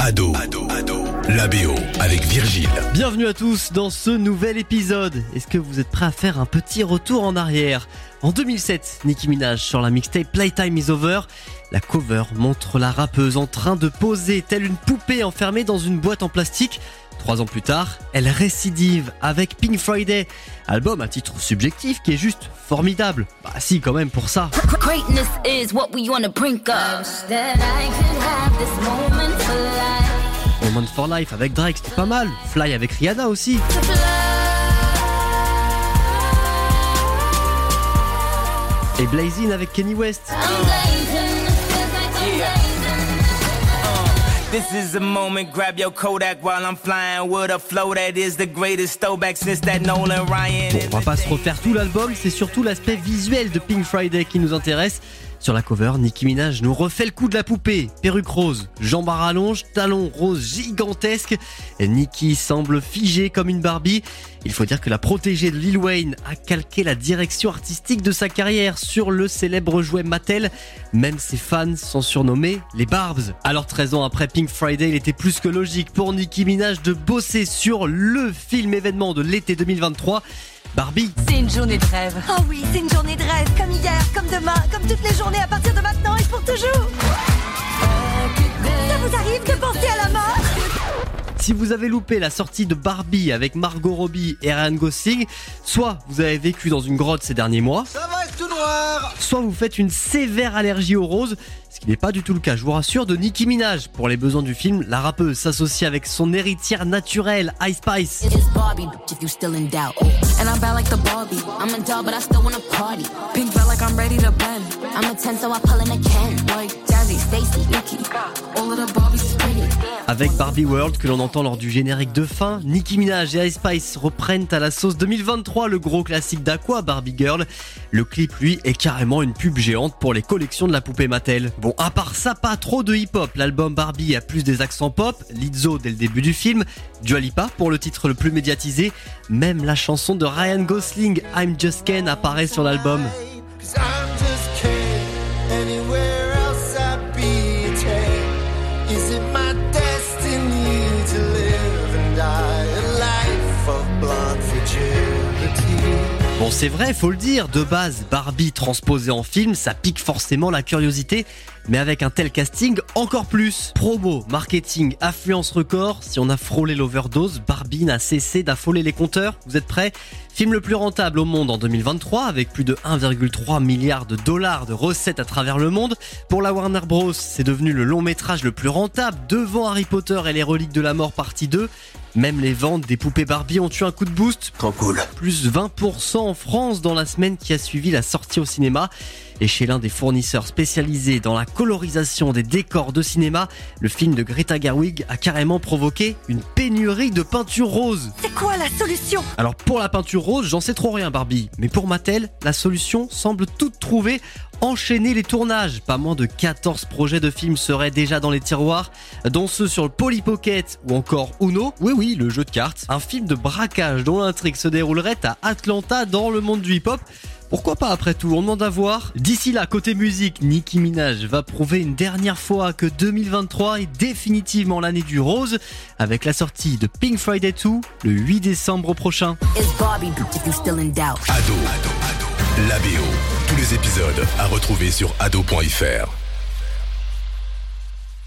Ado, Ado, Ado, la BO avec Virgile. Bienvenue à tous dans ce nouvel épisode. Est-ce que vous êtes prêts à faire un petit retour en arrière? En 2007, Nicki Minaj sur la mixtape Playtime is Over. La cover montre la rappeuse en train de poser telle une poupée enfermée dans une boîte en plastique. Trois ans plus tard, elle récidive avec Pink Friday, album à titre subjectif qui est juste formidable. Bah si quand même pour ça. Greatness is what we on the brink moment for life. Avec Drake, c'était pas mal. Fly avec Rihanna aussi. Et Blazing avec Kenny West. I'm blazing, feels like I'm blazing. This is a moment, grab your Kodak while I'm flying with a flow that is the greatest throwback since that Nolan Ryan. Bon, on va pas se refaire tout l'album, c'est surtout l'aspect visuel de Pink Friday qui nous intéresse. Sur la cover, Nicki Minaj nous refait le coup de la poupée. Perruque rose, jambes à rallonge, talons roses gigantesques. Nicki semble figée comme une Barbie. Il faut dire que la protégée de Lil Wayne a calqué la direction artistique de sa carrière sur le célèbre jouet Mattel. Même ses fans sont surnommés les Barbs. Alors 13 ans après Pink Friday, il était plus que logique pour Nicki Minaj de bosser sur le film événement de l'été 2023. Barbie. C'est une journée de rêve. Oh oui, c'est une journée de rêve, comme hier, comme demain, comme toutes les journées à partir de maintenant et pour toujours. Ça vous arrive de penser à la mort? Si vous avez loupé la sortie de Barbie avec Margot Robbie et Ryan Gosling, soit vous avez vécu dans une grotte ces derniers mois, soit vous faites une sévère allergie aux roses, ce qui n'est pas du tout le cas, je vous rassure, de Nicki Minaj. Pour les besoins du film, la rappeuse s'associe avec son héritière naturelle, Ice Spice. It is Barbie, bitch, if you still in doubt. And I'm bad like the Barbie. I'm a doll, but I still wanna party. Pink felt like I'm ready to bend. I'm a 10, so I pull in a Ken. Like Jazzy, Stacy, Nikki. All of the Barbies is pretty. Avec Barbie World que l'on entend lors du générique de fin, Nicki Minaj et Ice Spice reprennent à la sauce 2023 le gros classique d'Aqua, Barbie Girl. Le clip, lui, est carrément une pub géante pour les collections de la poupée Mattel. Bon, à part ça, pas trop de hip-hop. L'album Barbie a plus des accents pop, Lizzo dès le début du film, Dua Lipa pour le titre le plus médiatisé. Même la chanson de Ryan Gosling, I'm Just Ken, apparaît sur l'album. Is it my Bon, c'est vrai, faut le dire, de base, Barbie transposée en film, ça pique forcément la curiosité, mais avec un tel casting, encore plus. Promo, marketing, affluence record, si on a frôlé l'overdose, Barbie n'a cessé d'affoler les compteurs. Vous êtes prêts? Film le plus rentable au monde en 2023, avec plus de 1,3 milliard de dollars de recettes à travers le monde. Pour la Warner Bros, c'est devenu le long métrage le plus rentable, devant Harry Potter et les reliques de la mort partie 2. Même les ventes des poupées Barbie ont eu un coup de boost Trop cool. plus 20% en France dans la semaine qui a suivi la sortie au cinéma. Et chez l'un des fournisseurs spécialisés dans la colorisation des décors de cinéma, le film de Greta Gerwig a carrément provoqué une pénurie de peinture rose. C'est quoi la solution? Alors pour la peinture rose, j'en sais trop rien Barbie, mais pour Mattel, la solution semble toute trouvée. Enchaîner les tournages. Pas moins de 14 projets de films seraient déjà dans les tiroirs, dont ceux sur le Polly Pocket ou encore Uno. Oui oui, le jeu de cartes. Un film de braquage dont l'intrigue se déroulerait à Atlanta dans le monde du hip-hop. Pourquoi pas après tout, on demande à voir. D'ici là, côté musique, Nicki Minaj va prouver une dernière fois que 2023 est définitivement l'année du rose, avec la sortie de Pink Friday 2 le 8 décembre prochain. Ado, Ado, Ado, la BO. Tous les épisodes à retrouver sur ado.fr.